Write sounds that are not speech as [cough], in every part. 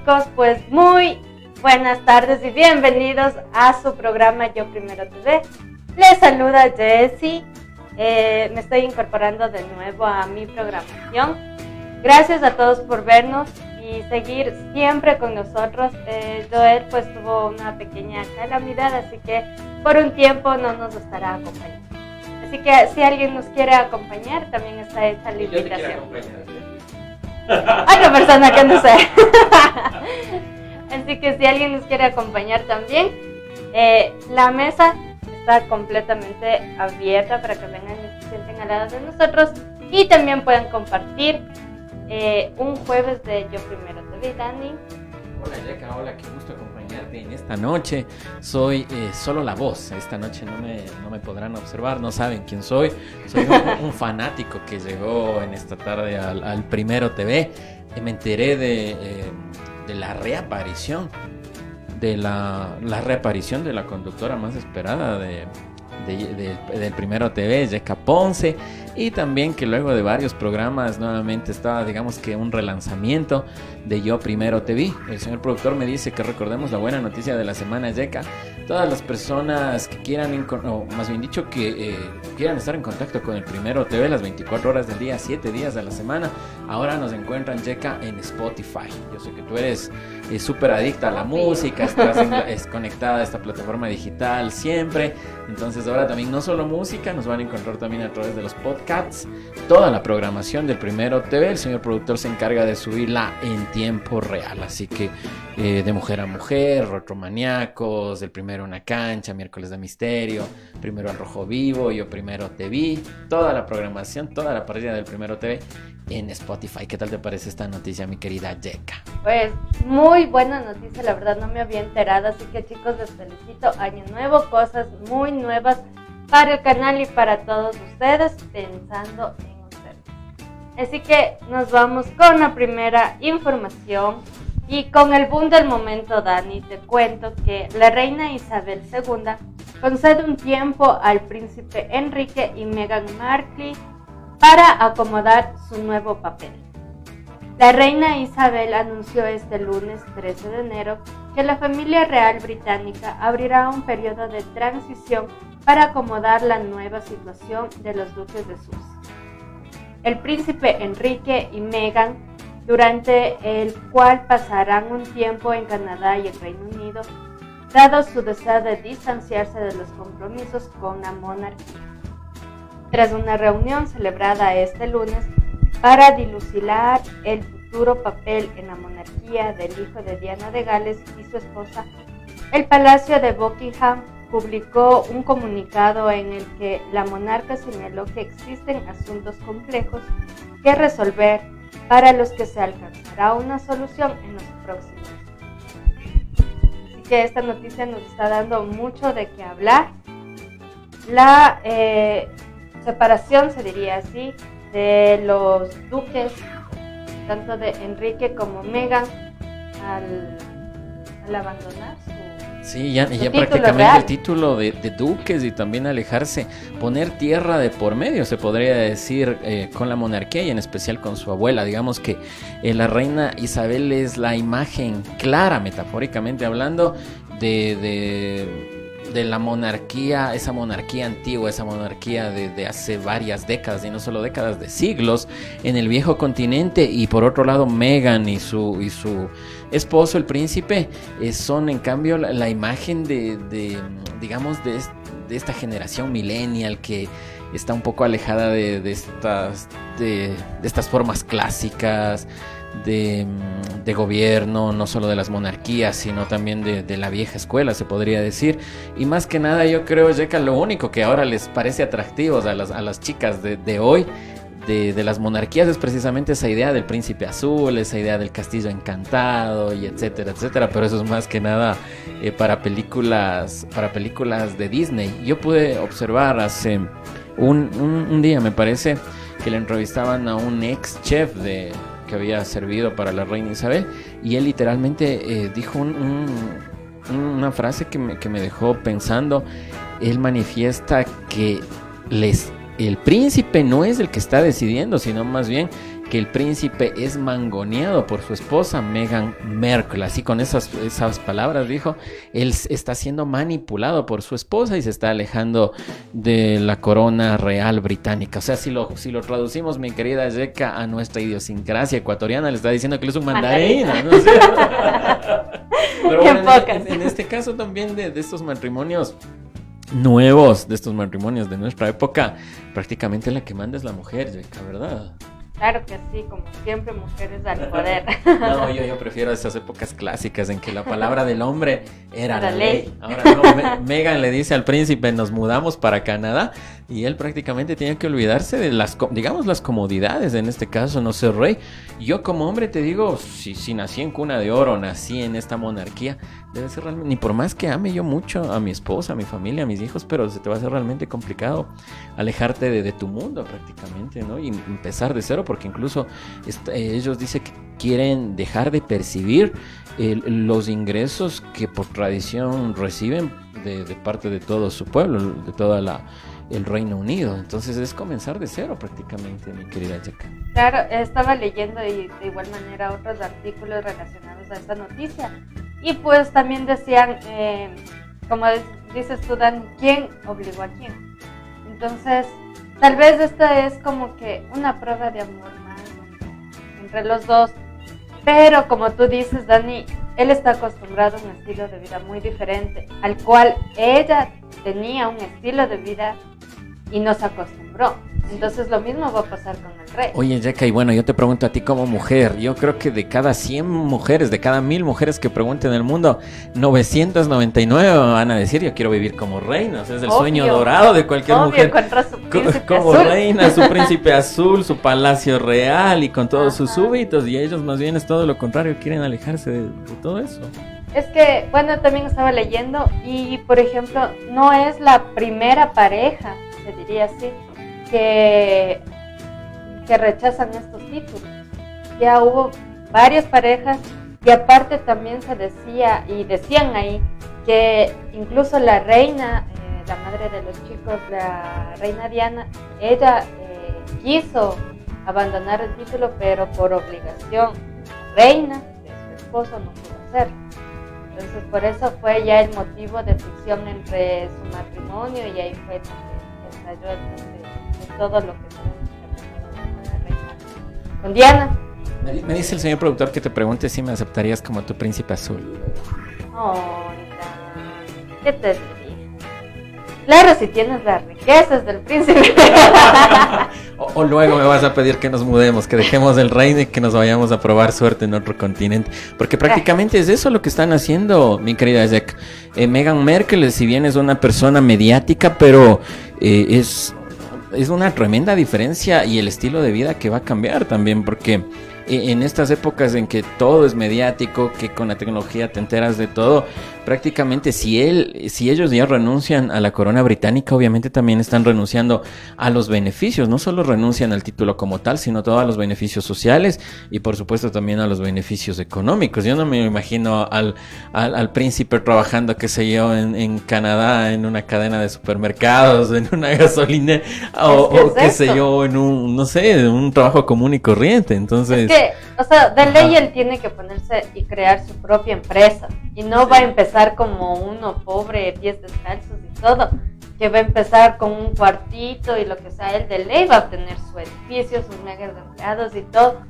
chicos, pues muy buenas tardes y bienvenidos a su programa Yo Primero TV. Les saluda Jessie, eh, me estoy incorporando de nuevo a mi programación. Gracias a todos por vernos y seguir siempre con nosotros. Eh, Joel pues tuvo una pequeña calamidad, así que por un tiempo no nos estará acompañando. Así que si alguien nos quiere acompañar, también está hecha la invitación. Otra persona que no sé. [laughs] Así que si alguien nos quiere acompañar también, eh, la mesa está completamente abierta para que vengan y se sienten al lado de nosotros y también puedan compartir eh, un jueves de Yo Primero Te Dani. Hola Yeka, hola, qué gusto en esta noche. Soy eh, solo la voz. Esta noche no me, no me podrán observar, no saben quién soy. Soy un, [laughs] fanático que llegó en esta tarde al, Primero TV. Y me enteré de, eh, de la reaparición, de la, la, reaparición de la conductora más esperada de, del Primero TV, Yeka Ponce y también que luego de varios programas nuevamente estaba digamos que un relanzamiento de Yo Primero Te Vi. El señor productor me dice que recordemos la buena noticia de la semana Yeka. Todas las personas que quieran, o más bien dicho, que eh, quieran estar en contacto con el Primero TV las 24 horas del día, 7 días de la semana, ahora nos encuentran Yeka en Spotify. Yo sé que tú eres eh, súper adicta a la música, estás [laughs] es conectada a esta plataforma digital siempre. Entonces ahora también no solo música, nos van a encontrar también a través de los podcasts Cats, toda la programación del Primero TV. El señor productor se encarga de subirla en tiempo real. Así que eh, de mujer a mujer, Rotromaniacos, del primero una cancha, miércoles de misterio, primero al rojo vivo, yo primero te vi. Toda la programación, toda la partida del Primero TV en Spotify. ¿Qué tal te parece esta noticia, mi querida Yeka? Pues muy buena noticia, la verdad no me había enterado, así que chicos les felicito. Año nuevo, cosas muy nuevas para el canal y para todos ustedes, pensando en ustedes. Así que nos vamos con la primera información y con el boom del momento, Dani, te cuento que la reina Isabel II concede un tiempo al príncipe Enrique y Meghan Markle para acomodar su nuevo papel. La reina Isabel anunció este lunes 13 de enero que la familia real británica abrirá un periodo de transición para acomodar la nueva situación de los duques de Sussex. El príncipe Enrique y Meghan, durante el cual pasarán un tiempo en Canadá y el Reino Unido, dado su deseo de distanciarse de los compromisos con la monarquía. Tras una reunión celebrada este lunes para dilucidar el futuro papel en la monarquía del hijo de Diana de Gales y su esposa, el Palacio de Buckingham publicó un comunicado en el que la monarca señaló que existen asuntos complejos que resolver para los que se alcanzará una solución en los próximos. Así que esta noticia nos está dando mucho de qué hablar. La eh, separación, se diría así, de los duques, tanto de Enrique como Meghan, al, al abandonar Sí, ya, ya prácticamente el título de, duques y también alejarse, poner tierra de por medio, se podría decir, eh, con la monarquía y en especial con su abuela. Digamos que eh, la reina Isabel es la imagen clara, metafóricamente hablando, de de la monarquía, esa monarquía antigua, esa monarquía de, hace varias décadas y no solo décadas, de siglos en el viejo continente. Y por otro lado Megan y su, y su esposo, el príncipe, eh, son en cambio la, imagen de, digamos, de, esta generación millennial que está un poco alejada de, estas, de estas formas clásicas, de, gobierno, no solo de las monarquías, sino también de, la vieja escuela, se podría decir. Y más que nada, yo creo, que lo único que ahora les parece atractivo a las, a las chicas de, hoy, de, las monarquías, es precisamente esa idea del príncipe azul, esa idea del castillo encantado, y etcétera, etcétera. Pero eso es más que nada eh, para, películas, para películas de Disney. Yo pude observar hace un, un día, me parece, que le entrevistaban a un ex chef de que había servido para la reina Isabel y él literalmente eh, dijo una frase que me, que me dejó pensando. Él manifiesta que les, el príncipe no es el que está decidiendo, sino más bien que el príncipe es mangoneado por su esposa Meghan Merkel. Así con esas, esas palabras dijo, él está siendo manipulado por su esposa y se está alejando de la corona real británica. O sea, si lo, si lo traducimos, mi querida Yeka, a nuestra idiosincrasia ecuatoriana, le está diciendo que él es un mandarín. ¿no? [laughs] Pero bueno, en, este caso también de, de estos matrimonios nuevos, de estos matrimonios de nuestra época, prácticamente la que manda es la mujer, Yeka, ¿verdad? Claro que sí, como siempre, mujeres al [laughs] poder. No, yo, yo prefiero esas épocas clásicas en que la palabra del hombre era la ley. Ahora no, [laughs] Megan le dice al príncipe, nos mudamos para Canadá y él prácticamente tiene que olvidarse de las, digamos, las comodidades, en este caso, no ser rey. Yo como hombre te digo, si, si nací en cuna de oro, nací en esta monarquía, debe ser realmente, ni por más que ame yo mucho a mi esposa, a mi familia, a mis hijos, pero se te va a hacer realmente complicado alejarte de, tu mundo prácticamente, ¿no? Y empezar de cero, porque incluso eh, ellos dicen que quieren dejar de percibir los ingresos que por tradición reciben de, de parte de todo su pueblo, de toda la el Reino Unido. Entonces es comenzar de cero prácticamente, mi querida Jack. Claro, estaba leyendo y de igual manera otros artículos relacionados a esta noticia. Y pues también decían, eh, como dices tú, Dan, ¿quién obligó a quién? Entonces, tal vez esta es como que una prueba de amor entre los dos. Pero como tú dices, Dani, él está acostumbrado a un estilo de vida muy diferente, al cual ella tenía un estilo de vida y no se acostumbró. Entonces lo mismo va a pasar con el rey. Oye, Jacka, y bueno, yo te pregunto a ti como mujer, yo creo que de cada 100 mujeres, de cada 1000 mujeres que pregunten en el mundo, 999 van a decir, yo quiero vivir como reina, es el sueño dorado de cualquier mujer. como reina, su [laughs] príncipe azul, su palacio real y con todos sus súbitos, y ellos más bien es todo lo contrario, quieren alejarse de todo eso. Es que, bueno, también estaba leyendo y, por ejemplo, no es la primera pareja se diría así, que, rechazan estos títulos. Ya hubo varias parejas y aparte también se decía y decían ahí que incluso la reina, eh, la madre de los chicos, la reina Diana, ella eh, quiso abandonar el título pero por obligación. reina de su esposo no pudo hacerlo. Entonces por eso fue ya el motivo de fricción entre su matrimonio y ahí fue de, todo lo que con Diana. Me, dice el señor productor que te pregunte si me aceptarías como tu príncipe azul. Oh, ¿qué te diría? Claro, si tienes las riquezas del príncipe. [laughs] o, luego me vas a pedir que nos mudemos, que dejemos el reino y que nos vayamos a probar suerte en otro continente. Porque prácticamente es eso lo que están haciendo, mi querida Jack. Eh, Meghan Merkel, si bien es una persona mediática, pero eh, es, es una tremenda diferencia y el estilo de vida que va a cambiar también, porque e, en estas épocas en que todo es mediático, que con la tecnología te enteras de todo, prácticamente si él, si ellos ya renuncian a la corona británica, obviamente también están renunciando a los beneficios. No solo renuncian al título como tal, sino todos los beneficios sociales y por supuesto también a los beneficios económicos. Yo no me imagino al, al, príncipe trabajando, qué sé yo, en, Canadá, en una cadena de supermercados, en una gasolina, o, qué sé yo, en un, no sé, un trabajo común y corriente. Entonces... Es que, o sea, de ley él tiene que ponerse y crear su propia empresa y no va a empezar como uno pobre, pies descalzos y todo, que va a empezar con un cuartito y lo que sea, él de ley va a tener su edificio, sus empleados y todo.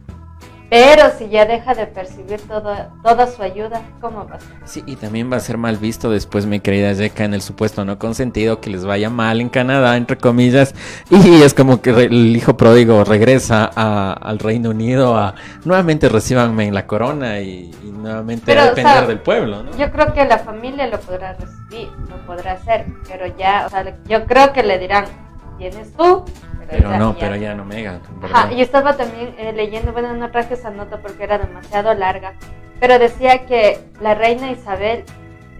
Pero si ya deja de percibir toda, toda su ayuda, ¿cómo va a ser? Sí, y también va a ser mal visto después, mi querida Yeka, en el supuesto no consentido que les vaya mal en Canadá, entre comillas. Y es como que el hijo pródigo regresa al Reino Unido a nuevamente recibanme en la corona y, nuevamente a depender del pueblo. ¿no? Yo creo que la familia lo podrá recibir, lo podrá hacer, pero ya, o sea, yo creo que le dirán, tienes tú, pero, no, pero ya no me Ajá, y estaba también eh, leyendo, bueno, no traje esa nota porque era demasiado larga, pero decía que la reina Isabel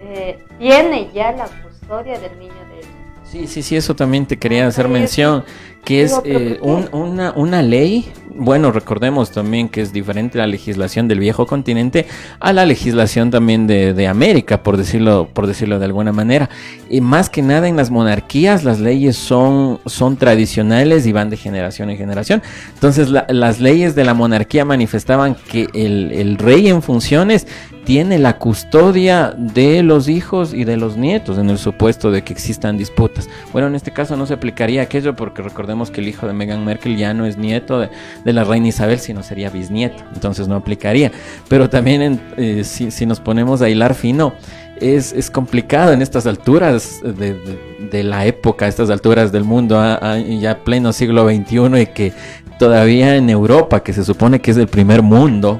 eh, tiene ya la custodia del niño de ella. Sí, sí, sí, eso también te quería hacer mención, que es eh, una, una ley bueno, recordemos también que es diferente la legislación del viejo continente a la legislación también de, América, por decirlo, por decirlo de alguna manera. Y más que nada en las monarquías las leyes son, son tradicionales y van de generación en generación. Entonces las leyes de la monarquía manifestaban que el, el rey en funciones tiene la custodia de los hijos y de los nietos en el supuesto de que existan disputas. Bueno, en este caso no se aplicaría aquello porque recordemos que el hijo de Meghan Merkel ya no es nieto de, la reina Isabel, sino sería bisnieto, entonces no aplicaría. Pero también eh, si, nos ponemos a hilar fino, es, es complicado en estas alturas de, la época, estas alturas del mundo, ya pleno siglo XXI y que todavía en Europa, que se supone que es el primer mundo,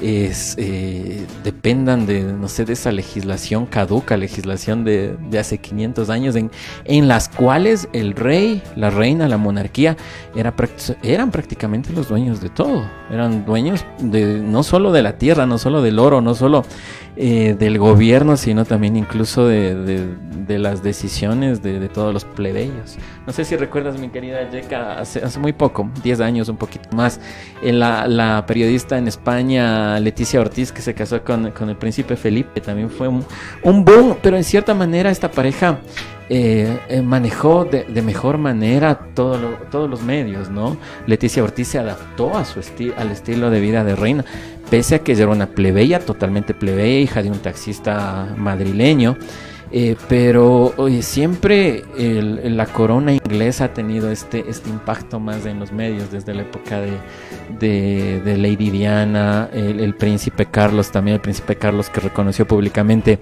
eh, dependan de, no sé, de esa legislación caduca, legislación de, hace 500 años, en, las cuales el rey, la reina, la monarquía era, eran prácticamente los dueños de todo, eran dueños de, no solo de la tierra, no solo del oro, no solo eh, del gobierno, sino también incluso de, las decisiones de, todos los plebeyos. No sé si recuerdas, mi querida Yeka, hace, hace muy poco, 10 años, un poquito más, en la, la, periodista en España, Leticia Ortiz, que se casó con, el príncipe Felipe, también fue un, un boom, pero en cierta manera esta pareja eh, eh, manejó de, mejor manera todo todos los medios, ¿no? Leticia Ortiz se adaptó a su al estilo de vida de reina, pese a que ella era una plebeya, totalmente plebeya, hija de un taxista madrileño. Eh, pero siempre la corona inglesa ha tenido este, este impacto más en los medios, desde la época de, de, Lady Diana, el, príncipe Carlos, también el príncipe Carlos que reconoció públicamente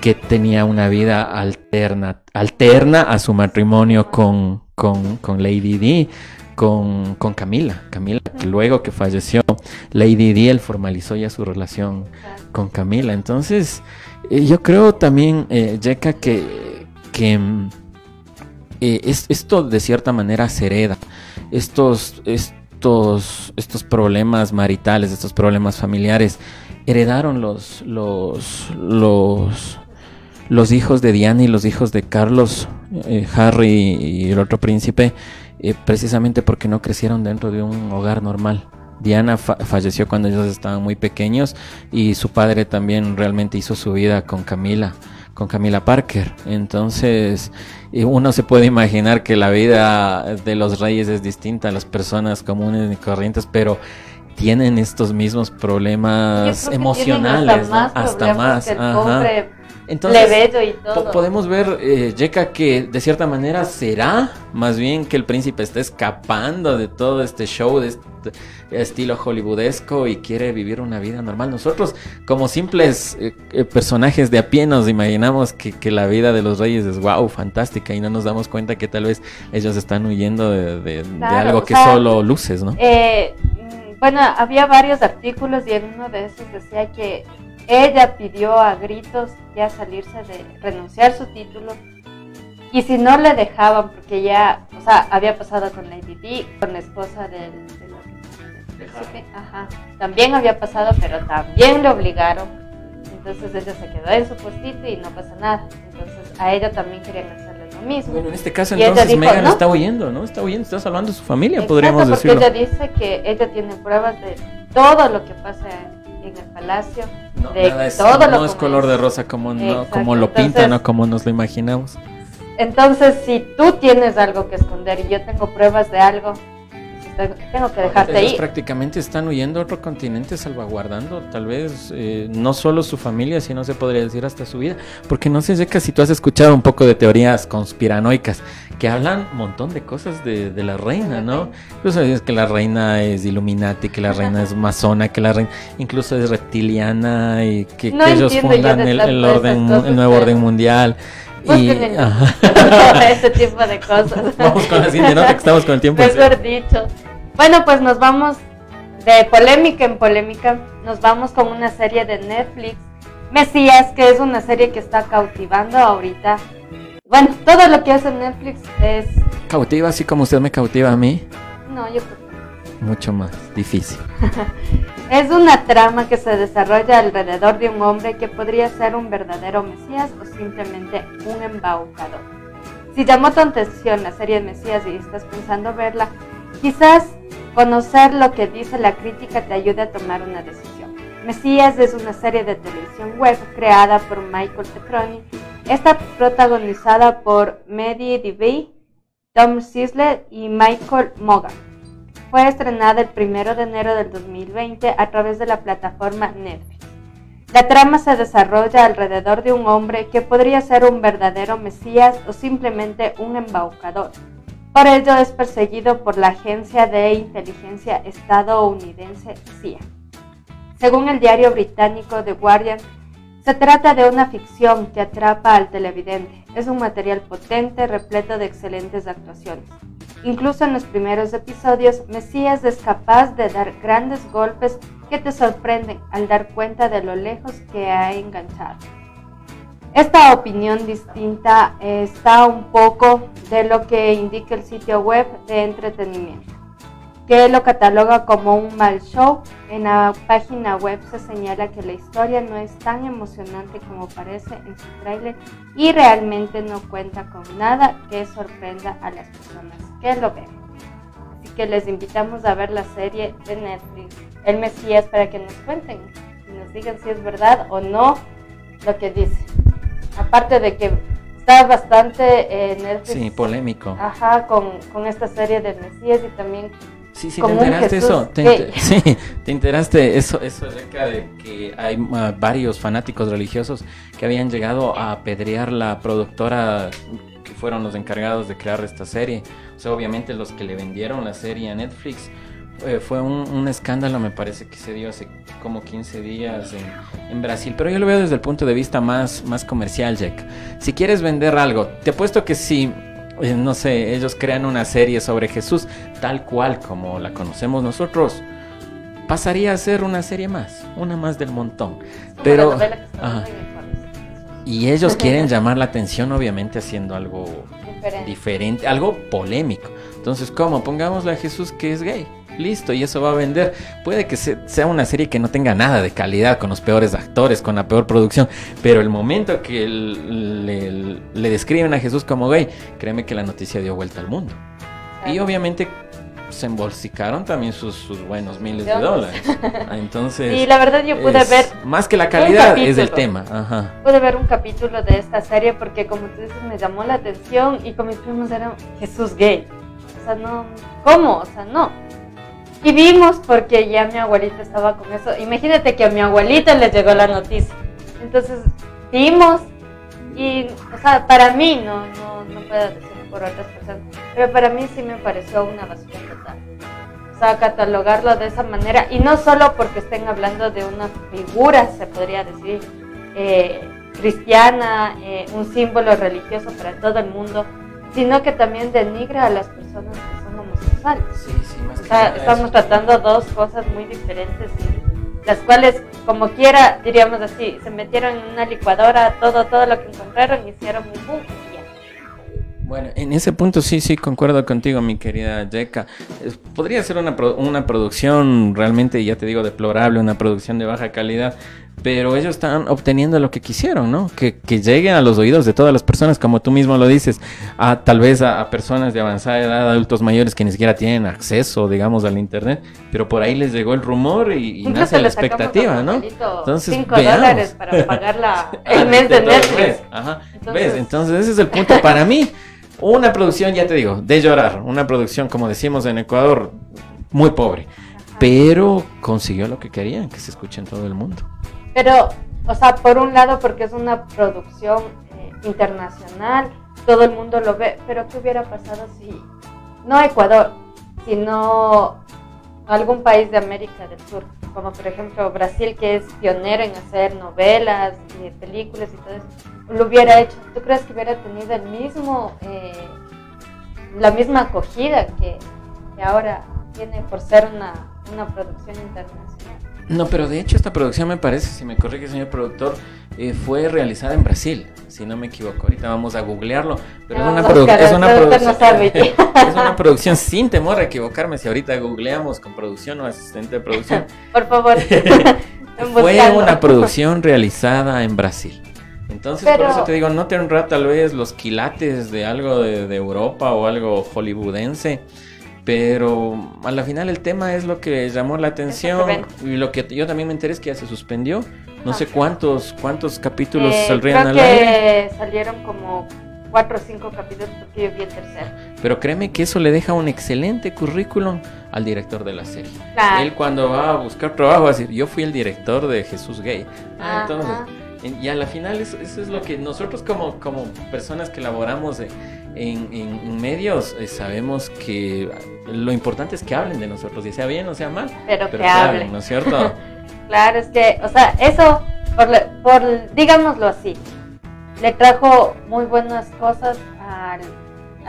que tenía una vida alterna, alterna a su matrimonio con, con, Lady Di. Con, con, Camila. Camila, que luego que falleció Lady Di, él formalizó ya su relación con Camila. Entonces, eh, yo creo también, eh, que, que mm, eh, esto de cierta manera se hereda. Estos, estos, estos problemas maritales, estos problemas familiares, heredaron los, los, los, los hijos de Diana y los hijos de Carlos, Harry y el otro príncipe, precisamente porque no crecieron dentro de un hogar normal. Diana falleció cuando ellos estaban muy pequeños y su padre también realmente hizo su vida con Camila, con Camila Parker. Entonces, uno se puede imaginar que la vida de los reyes es distinta a las personas comunes y corrientes, pero tienen estos mismos problemas emocionales, hasta más. Entonces, podemos ver, eh, Yeka, que de cierta manera será más bien que el príncipe está escapando de todo este show de este estilo hollywoodesco y quiere vivir una vida normal. Nosotros, como simples eh, eh, personajes de a pie, nos imaginamos que, la vida de los reyes es wow, fantástica y no nos damos cuenta que tal vez ellos están huyendo de, algo que solo luces, ¿no? Eh, mm, bueno, había varios artículos y en uno de esos decía que ella pidió a gritos ya salirse de renunciar su título y si no le dejaban porque ya, o sea, había pasado con Lady Di, con la esposa del, príncipe, ajá, también había pasado, pero también le obligaron. Entonces ella se quedó en su postito y no pasa nada. Entonces a ella también querían hacerle lo mismo. Bueno, en este caso entonces Megan está huyendo, ¿no? Está huyendo, está salvando a su familia, podríamos decirlo. Porque ella dice que ella tiene pruebas de todo lo que pasa en el palacio. No, es, todo no es color de rosa como, no, como lo pintan o como nos lo imaginamos. Entonces, si tú tienes algo que esconder y yo tengo pruebas de algo, tengo que dejarte ahí. prácticamente están huyendo a otro continente, salvaguardando tal vez eh, no solo su familia, sino se podría decir hasta su vida. Porque no sé, Zeca, si tú has escuchado un poco de teorías conspiranoicas que hablan un montón de cosas de, la reina, ¿no? Incluso es que la reina es Illuminati, que la reina es masona, que la reina incluso es reptiliana y que, ellos fundan el, orden, el nuevo orden mundial. Y, [laughs] ese tipo de cosas. [laughs] Vamos con la siguiente nota que estamos con el tiempo. Mejor dicho. Bueno, pues nos vamos de polémica en polémica. Nos vamos con una serie de Netflix, Mesías, que es una serie que está cautivando ahorita. Bueno, todo lo que hace Netflix es... ¿Cautiva así como usted me cautiva a mí? No, yo creo mucho más difícil. [laughs] es una trama que se desarrolla alrededor de un hombre que podría ser un verdadero mesías o simplemente un embaucador. Si llamó tu atención la serie Mesías y estás pensando verla, quizás conocer lo que dice la crítica te ayude a tomar una decisión. Mesías es una serie de televisión web creada por Michael Tefroni. Está protagonizada por Maddie DeVay, Tom Sisley y Michael Mogan. Fue estrenada el 1 de enero del 2020 a través de la plataforma Netflix. La trama se desarrolla alrededor de un hombre que podría ser un verdadero Mesías o simplemente un embaucador. Por ello es perseguido por la agencia de inteligencia estadounidense CIA. Según el diario británico The Guardian, se trata de una ficción que atrapa al televidente. Es un material potente, repleto de excelentes actuaciones. Incluso en los primeros episodios, Mesías es capaz de dar grandes golpes que te sorprenden al dar cuenta de lo lejos que ha enganchado. Esta opinión distinta está un poco de lo que indica el sitio web de entretenimiento que lo cataloga como un mal show. En la página web se señala que la historia no es tan emocionante como parece en su tráiler y realmente no cuenta con nada que sorprenda a las personas que lo ven. Así que les invitamos a ver la serie de Netflix, El Mesías, para que nos cuenten y nos digan si es verdad o no lo que dice. Aparte de que está bastante eh, Netflix. Sí, polémico. Ajá, con, con esta serie del Mesías y también Sí, sí, te enteraste eso. Te [laughs] sí, te enteraste eso, eso acerca de que hay ah, varios fanáticos religiosos que habían llegado a apedrear la productora que fueron los encargados de crear esta serie. O sea, obviamente los que le vendieron la serie a Netflix. Eh, fue un, escándalo, me parece que se dio hace como 15 días en, en, Brasil. Pero yo lo veo desde el punto de vista más, más comercial, Jack. Si quieres vender algo, te apuesto que si no sé, ellos crean una serie sobre Jesús tal cual como la conocemos nosotros, pasaría a ser una serie más, una más del montón. Pero y ellos [laughs] quieren llamar la atención obviamente haciendo algo diferente, algo polémico. Entonces, ¿cómo? Pongámosle a Jesús que es gay listo, y eso va a vender. Puede que sea una serie que no tenga nada de calidad, con los peores actores, con la peor producción, pero el momento que le, describen a Jesús como gay, créeme que la noticia dio vuelta al mundo. Y obviamente se embolsicaron también sus, buenos miles de dólares. [laughs] Entonces. Y la verdad yo pude ver. Más que la calidad es el tema. Ajá. Pude ver un capítulo de esta serie porque, como tú dices, me llamó la atención y con mis primos era Jesús gay. O sea, no. ¿Cómo? O sea, no. Y vimos porque ya mi abuelita estaba con eso. Imagínate que a mi abuelita le llegó la noticia. Entonces vimos y, o sea, para mí, no, no, no puedo decir por otras personas, pero para mí sí me pareció una basura total. O sea, catalogarlo de esa manera y no solo porque estén hablando de una figura, se podría decir, eh, cristiana, eh, un símbolo religioso para todo el mundo, sino que también denigra a las personas Sí, sí, más que estamos tratando dos cosas muy diferentes y las cuales, como quiera, diríamos así, se metieron en una licuadora, todo, todo lo que encontraron, hicieron un boom bueno, en ese punto sí, sí, concuerdo contigo, mi querida Yeka. Podría ser una, una producción realmente, ya te digo, deplorable, una producción de baja calidad, pero ellos están obteniendo lo que quisieron, ¿no? Que, que lleguen a los oídos de todas las personas, como tú mismo lo dices, a tal vez a, personas de avanzada edad, adultos mayores que ni siquiera tienen acceso, digamos, al Internet, pero por ahí les llegó el rumor y, nace la expectativa, ¿no? Entonces, 5 dólares para [laughs] pagar la, el mes de Netflix. Ajá. ¿Ves? Entonces ese es el punto para mí. Una producción, ya te digo, de llorar. Una producción, como decimos en Ecuador, muy pobre. Pero consiguió lo que querían, que se escuche en todo el mundo. Pero, o sea, por un lado, porque es una producción eh, internacional, todo el mundo lo ve. Pero, ¿qué hubiera pasado si no Ecuador, sino algún país de América del Sur? Como por ejemplo Brasil, que es pionero en hacer novelas, y películas y todo eso lo hubiera hecho, ¿tú crees que hubiera tenido el mismo, eh, la misma acogida que, ahora tiene por ser una, una producción internacional? No, pero de hecho esta producción me parece, si me corrige señor productor, eh, fue realizada en Brasil, si no me equivoco. Ahorita vamos a googlearlo, pero es, una es, una producción, [laughs] es una producción sin temor a equivocarme. Si ahorita googleamos con producción o asistente de producción. [laughs] Por favor. [laughs] fue una producción realizada en Brasil. Entonces, por eso te digo, no te honra tal vez los quilates de algo de, Europa o algo hollywoodense, pero a la final el tema es lo que llamó la atención y lo que yo también me enteré es que ya se suspendió. No sé cuántos cuántos capítulos eh, saldrían creo al que salieron como cuatro o cinco capítulos porque yo vi el tercero. Pero créeme que eso le deja un excelente currículum al director de la serie. Él cuando va a buscar trabajo va a decir, yo fui el director de Jesús Gay. Ah, entonces, y a la final eso, es lo que nosotros como, como personas que laboramos en, medios eh, sabemos que lo importante es que hablen de nosotros, y sea bien o sea mal. Pero, que, hablen, ¿no es cierto? [laughs] claro, es que, o sea, eso, por, por digámoslo así, le trajo muy buenas cosas a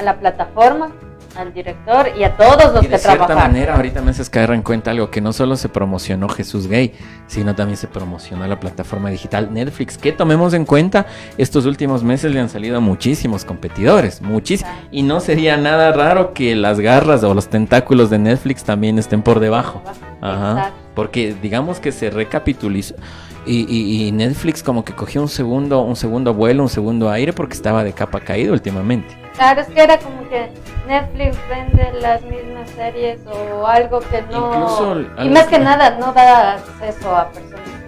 la plataforma, al director y a todos los que trabajan. De cierta manera, ahorita me haces caer en cuenta algo que no solo se promocionó Jesús Gay, sino también se promocionó la plataforma digital Netflix, que tomemos en cuenta, estos últimos meses le han salido muchísimos competidores, muchísimos, y no sería nada raro que las garras o los tentáculos de Netflix también estén por debajo. Ajá. Porque digamos que se recapitulizó y, Netflix como que cogió un segundo, un segundo vuelo, un segundo aire porque estaba de capa caído últimamente. Claro, es que era como que Netflix vende las mismas series o algo que no... y más que nada no da acceso a personas.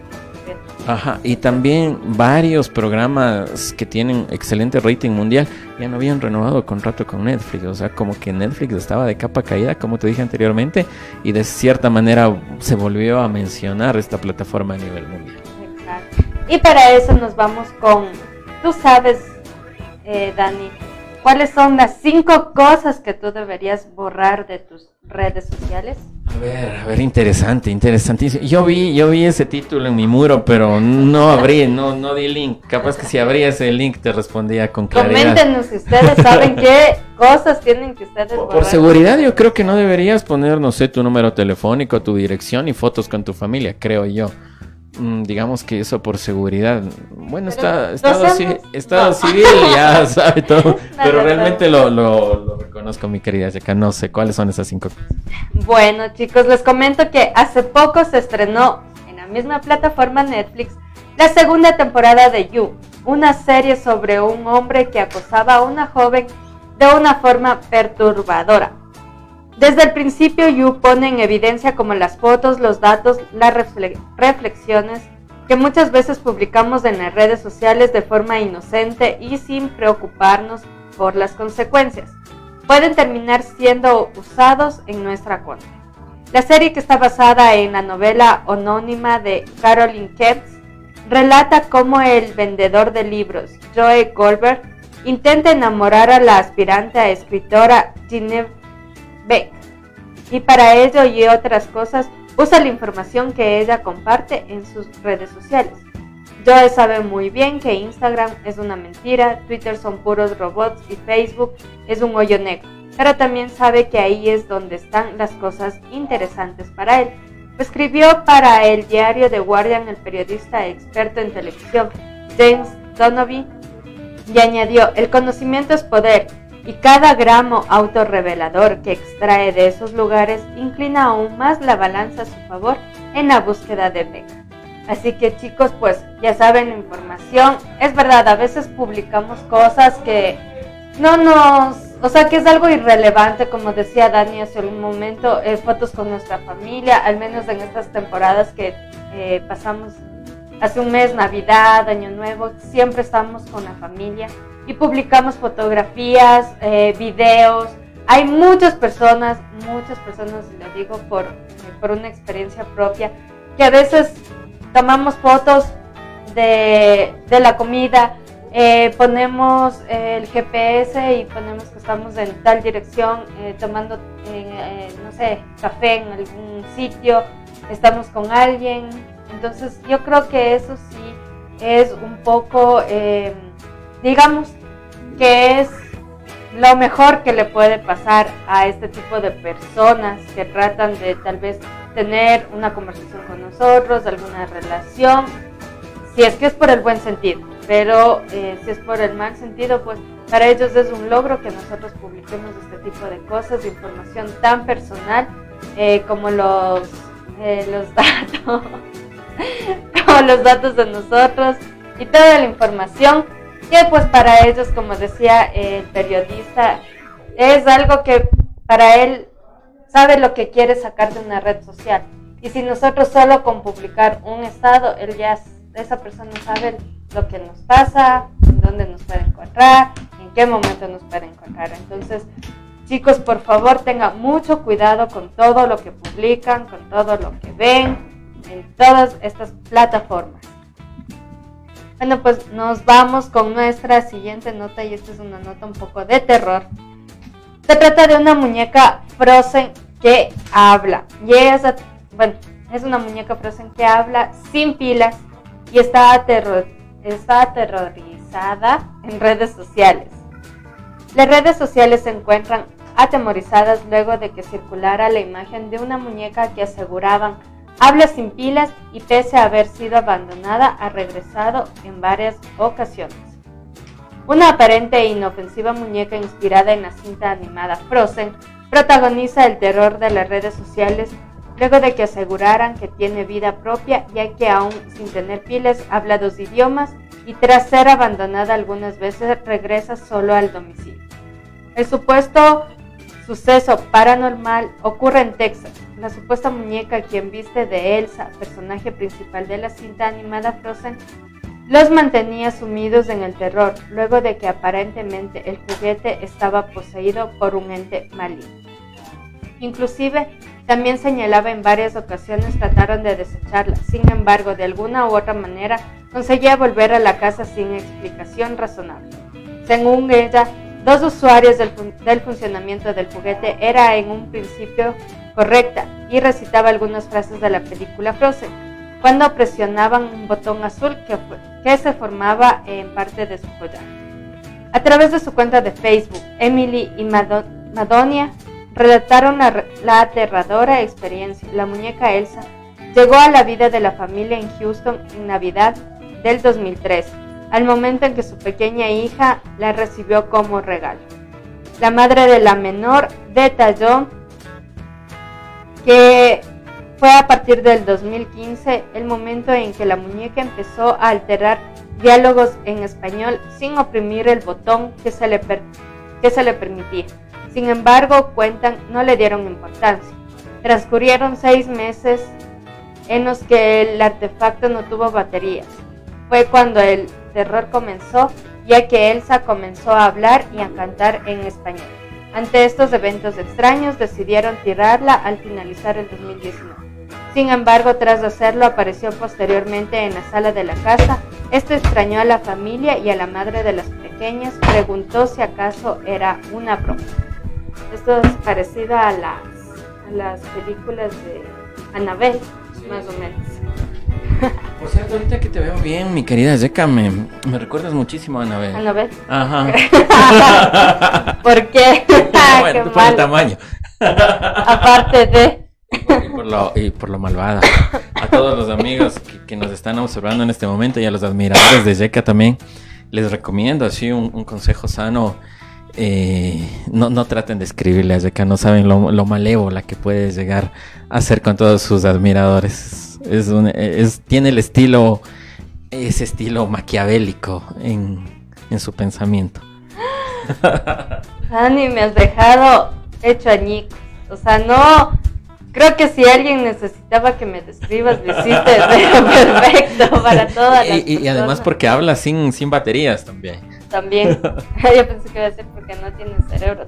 Ajá, y también varios programas que tienen excelente rating mundial ya no habían renovado contrato con Netflix, o sea, como que Netflix estaba de capa caída, como te dije anteriormente, y de cierta manera se volvió a mencionar esta plataforma a nivel mundial. Y para eso nos vamos con, tú sabes, eh, Dani, ¿cuáles son las cinco cosas que tú deberías borrar de tus redes sociales? A ver, a ver, interesante, interesantísimo. Yo vi, yo vi ese título en mi muro, pero no abrí, no, no di link. Capaz que si abría ese link te respondía con claridad. Coméntenos si ustedes saben qué cosas tienen que ustedes borrar. Por seguridad yo creo que no deberías poner, no sé, tu número telefónico, tu dirección y fotos con tu familia, creo yo. Mm, digamos que eso por seguridad. Bueno, está, estado, estado civil ya [laughs] sabe todo, pero realmente lo, lo, reconozco, mi querida Jessica. No sé cuáles son esas cinco cosas. Bueno, chicos, les comento que hace poco se estrenó en la misma plataforma Netflix la segunda temporada de You, una serie sobre un hombre que acosaba a una joven de una forma perturbadora. Desde el principio, Yu pone en evidencia como las fotos, los datos, las reflexiones que muchas veces publicamos en las redes sociales de forma inocente y sin preocuparnos por las consecuencias, pueden terminar siendo usados en nuestra contra. La serie que está basada en la novela anónima de Caroline Kentz relata cómo el vendedor de libros, Joe Goldberg, intenta enamorar a la aspirante a escritora Ginevra Y para ello y otras cosas, usa la información que ella comparte en sus redes sociales. Joe sabe muy bien que Instagram es una mentira, Twitter son puros robots y Facebook es un hoyo negro, pero también sabe que ahí es donde están las cosas interesantes para él. Escribió para el diario The Guardian el periodista experto en televisión James Donovan y añadió, el conocimiento es poder y cada gramo autorrevelador que extrae de esos lugares inclina aún más la balanza a su favor en la búsqueda de beca. Así que chicos, pues ya saben la información. Es verdad, a veces publicamos cosas que no nos, o sea, que es algo irrelevante, como decía Dani hace un momento, eh, fotos con nuestra familia, al menos en estas temporadas que eh, pasamos hace un mes, Navidad, Año Nuevo, siempre estamos con la familia y publicamos fotografías, eh, videos. Hay muchas personas, muchas personas, lo digo por, por una experiencia propia, que a veces tomamos fotos de, de la comida, eh, ponemos el GPS y ponemos que estamos en tal dirección, eh, tomando, no sé, café en algún sitio, estamos con alguien. Entonces yo creo que eso sí es un poco digamos que es lo mejor que le puede pasar a este tipo de personas que tratan de tal vez tener una conversación con nosotros, alguna relación, si es que es por el buen sentido, pero eh, si es por el mal sentido, pues para ellos es un logro que nosotros publiquemos este tipo de cosas, de información tan personal eh, como los, eh, los [laughs] datos, como los datos de nosotros, y toda la información que pues para ellos, como decía el periodista, es algo que para él sabe lo que quiere sacar de una red social. Y si nosotros solo con publicar un estado, él ya, esa persona sabe lo que nos pasa, en dónde nos puede encontrar, en qué momento nos puede encontrar. Entonces, chicos, por favor, tengan mucho cuidado con todo lo que publican, con todo lo que ven en todas estas plataformas. Bueno, pues nos vamos con nuestra siguiente nota y esta es una nota un poco de terror. Se trata de una muñeca Frozen que habla. Y es, bueno, es una muñeca Frozen que habla sin pilas y está, está aterrorizada en redes sociales. Las redes sociales se encuentran atemorizadas luego de que circulara la imagen de una muñeca que aseguraban habla sin pilas y pese a haber sido abandonada ha regresado en varias ocasiones. Una aparente e inofensiva muñeca inspirada en la cinta animada Frozen protagoniza el terror de las redes sociales luego de que aseguraran que tiene vida propia ya que aún sin tener pilas habla dos idiomas y tras ser abandonada algunas veces regresa solo al domicilio. El supuesto suceso paranormal ocurre en Texas. La supuesta muñeca quien viste de Elsa, personaje principal de la cinta animada Frozen, los mantenía sumidos en el terror, luego de que aparentemente el juguete estaba poseído por un ente maligno. Inclusive, también señalaba en varias ocasiones trataron de desecharla, sin embargo, de alguna u otra manera conseguía volver a la casa sin explicación razonable. Según ella, dos usuarios del, del funcionamiento del juguete era en un principio correcta y recitaba algunas frases de la película Frozen cuando presionaban un botón azul que, se formaba en parte de su collar. A través de su cuenta de Facebook, Emily y Madonia relataron la, aterradora experiencia. La muñeca Elsa llegó a la vida de la familia en Houston en Navidad del 2003, al momento en que su pequeña hija la recibió como regalo. La madre de la menor detalló que fue a partir del 2015 el momento en que la muñeca empezó a alterar diálogos en español sin oprimir el botón que se le, que se le permitía. Sin embargo, cuentan, no le dieron importancia. Transcurrieron seis meses en los que el artefacto no tuvo baterías. Fue cuando el terror comenzó, ya que Elsa comenzó a hablar y a cantar en español. Ante estos eventos extraños decidieron tirarla al finalizar el 2019. Sin embargo, tras hacerlo, apareció posteriormente en la sala de la casa. Este extrañó a la familia y a la madre de las pequeñas preguntó si acaso era una broma. Esto es parecido a las, a las películas de Annabelle, más o menos. Por cierto, ahorita que te veo bien, mi querida Zeca, me, me recuerdas muchísimo a Annabelle. Annabelle. Ajá. [laughs] ¿Por qué? [laughs] bueno, por el tamaño. Aparte de... Y por, lo, y por lo malvada. A todos los amigos que, nos están observando en este momento y a los admiradores de Zeca también, les recomiendo así un, consejo sano. Eh, no, no traten de escribirle a Zeca, no saben lo, lo malévola que puede llegar a ser con todos sus admiradores. Es, un, es tiene el estilo, ese estilo maquiavélico en, en su pensamiento. [laughs] Dani, me has dejado hecho añicos. O sea, no, Creo que si alguien necesitaba que me describas, lo hiciste [laughs] perfecto para todas las y, y, además porque habla sin, sin baterías también. También. [laughs] Yo pensé que iba a ser porque no tiene cerebro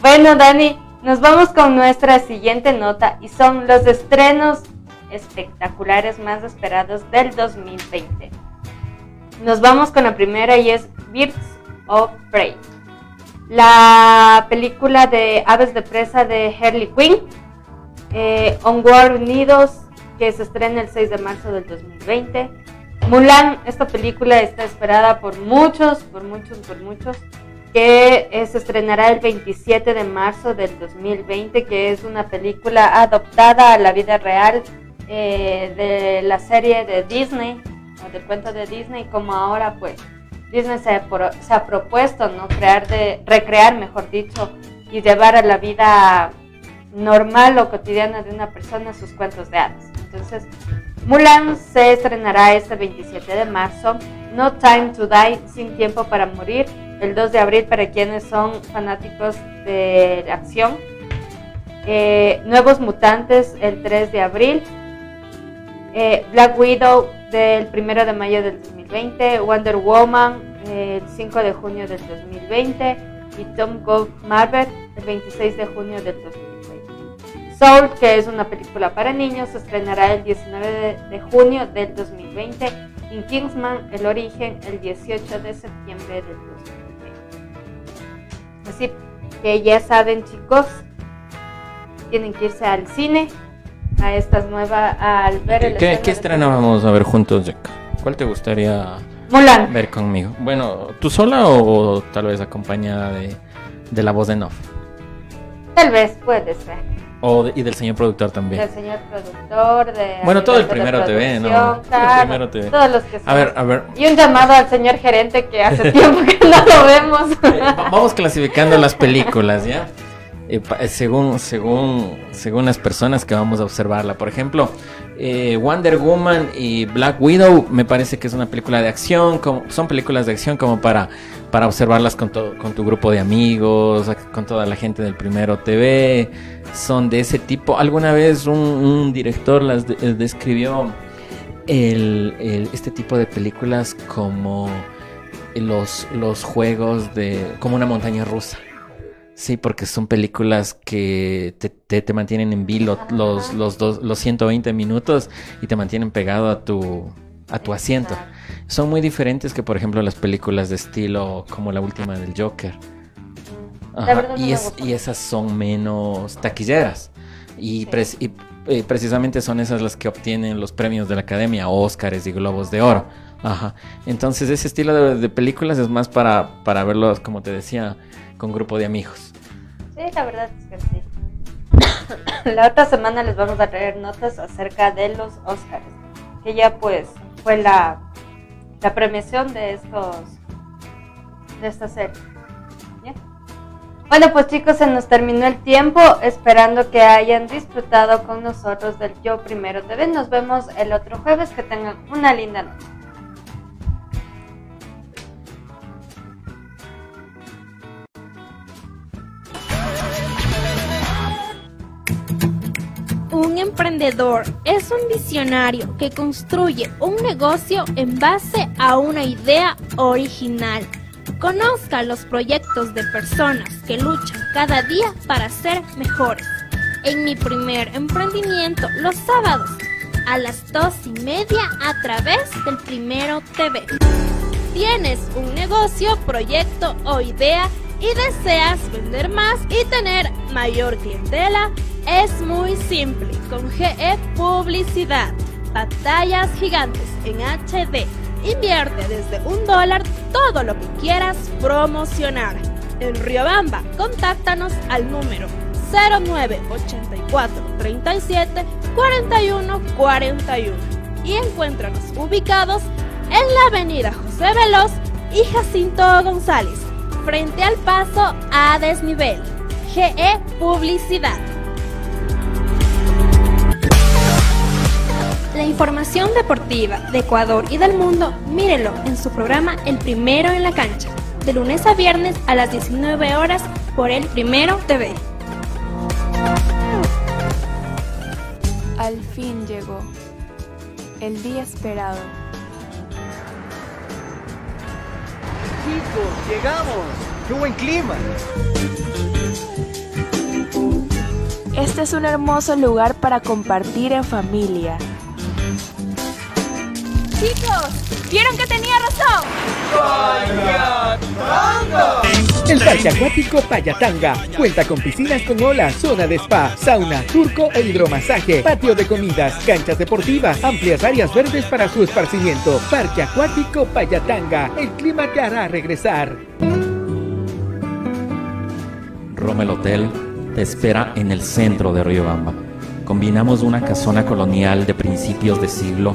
bueno, Dani, nos vamos con nuestra siguiente nota y son los estrenos espectaculares más esperados del 2020. Nos vamos con la primera y es Birds of Prey la película de Aves de Presa de Harley Quinn, eh, Onward Unidos, que se estrena el 6 de marzo del 2020. Mulan, esta película está esperada por muchos, por muchos, por muchos, que se estrenará el 27 de marzo del 2020, que es una película adoptada a la vida real eh, de la serie de Disney, o del cuento de Disney, como ahora pues Disney se, ha propuesto ¿no? Crear recrear, mejor dicho, y llevar a la vida normal o cotidiana de una persona sus cuentos de hadas. Entonces, Mulan se estrenará este 27 de marzo. No Time to Die, Sin Tiempo para Morir, el 2 de abril para quienes son fanáticos de la acción. Eh, Nuevos Mutantes, el 3 de abril. Eh, Black Widow, del 1 de mayo del 2020. Wonder Woman, el 5 de junio del 2020. Y Tom Gold Marvel, el 26 de junio del 2020. Soul, que es una película para niños, se estrenará el 19 de, junio del 2020. Y Kingsman, El Origen, el 18 de septiembre del 2020. Así que ya saben, chicos, tienen que irse al cine, a estas nuevas, al ver el ¿Qué, ¿qué estreno vamos a ver juntos, Jack? ¿Cuál te gustaría ver conmigo? Bueno, ¿tú sola o, tal vez acompañada de, de la voz de No? Tal vez, puede ser y del señor productor también. Del señor productor, de... Bueno, todo el primero TV, ¿no? Claro, Todos los que son. A ver, a ver. Y un llamado al señor gerente que hace [laughs] tiempo que no lo vemos. Eh, vamos clasificando las películas, ¿ya? Eh, eh, según, según, según las personas que vamos a observarla. Por ejemplo, Wonder Woman y Black Widow me parece que es una película de acción, son películas de acción como para para observarlas con, con tu grupo de amigos, con toda la gente del Primero TV. Son de ese tipo. Alguna vez un, director las eh, describió este tipo de películas como los, los juegos de... como una montaña rusa. Sí, porque son películas que te, te, mantienen en vilo los, los, los, los 120 minutos y te mantienen pegado a tu, a tu asiento. Son muy diferentes que, por ejemplo, las películas de estilo como la última del Joker. y, y, esas son menos taquilleras. Y, eh, precisamente son esas las que obtienen los premios de la academia, Óscares y Globos de Oro. Ajá. Entonces ese estilo de, películas es más para, para verlos, como te decía, con grupo de amigos. Sí, la verdad es que sí. [coughs] la otra semana les vamos a traer notas acerca de los Óscares, que ya pues fue la, la premiación de estos de esta serie. Bueno, pues chicos, se nos terminó el tiempo, esperando que hayan disfrutado con nosotros del Yo Primero TV. Nos vemos el otro jueves, que tengan una linda noche. Un emprendedor es un visionario que construye un negocio en base a una idea original. Conozca los proyectos de personas que luchan cada día para ser mejores. En mi primer emprendimiento, los sábados, a las dos y media a través del Primero TV. Tienes un negocio, proyecto o idea y deseas vender más y tener mayor clientela, es muy simple. Con GE Publicidad, batallas gigantes en HD. Invierte desde un dólar todo lo que quieras promocionar. En Riobamba, contáctanos al número 0984 37 41 41 y encuéntranos ubicados en la avenida José Veloz y Jacinto González frente al paso a desnivel. GE Publicidad. La información deportiva de Ecuador y del mundo, mírelo en su programa El Primero en la Cancha, de lunes a viernes a las 19 horas por El Primero TV. Al fin llegó el día esperado chicos, llegamos. ¡Qué buen clima! Este es un hermoso lugar para compartir en familia. Chicos, ¿vieron que tenía razón? ¡Payatanga! El Parque Acuático Payatanga cuenta con piscinas con olas, zona de spa, sauna, turco e hidromasaje, patio de comidas, canchas deportivas, amplias áreas verdes para su esparcimiento. Parque Acuático Payatanga, el clima te hará regresar. Rommel Hotel te espera en el centro de Riobamba. Combinamos una casona colonial de principios de siglo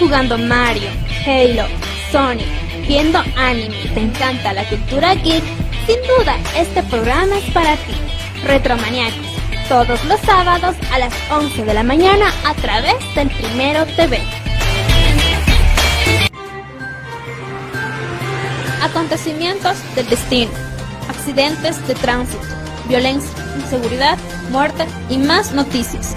jugando Mario, Halo, Sonic, viendo anime y te encanta la cultura geek, sin duda este programa es para ti. Retromaniacos, todos los sábados a las 11 de la mañana a través del Primero TV. Acontecimientos del destino, accidentes de tránsito, violencia, inseguridad, muerte y más noticias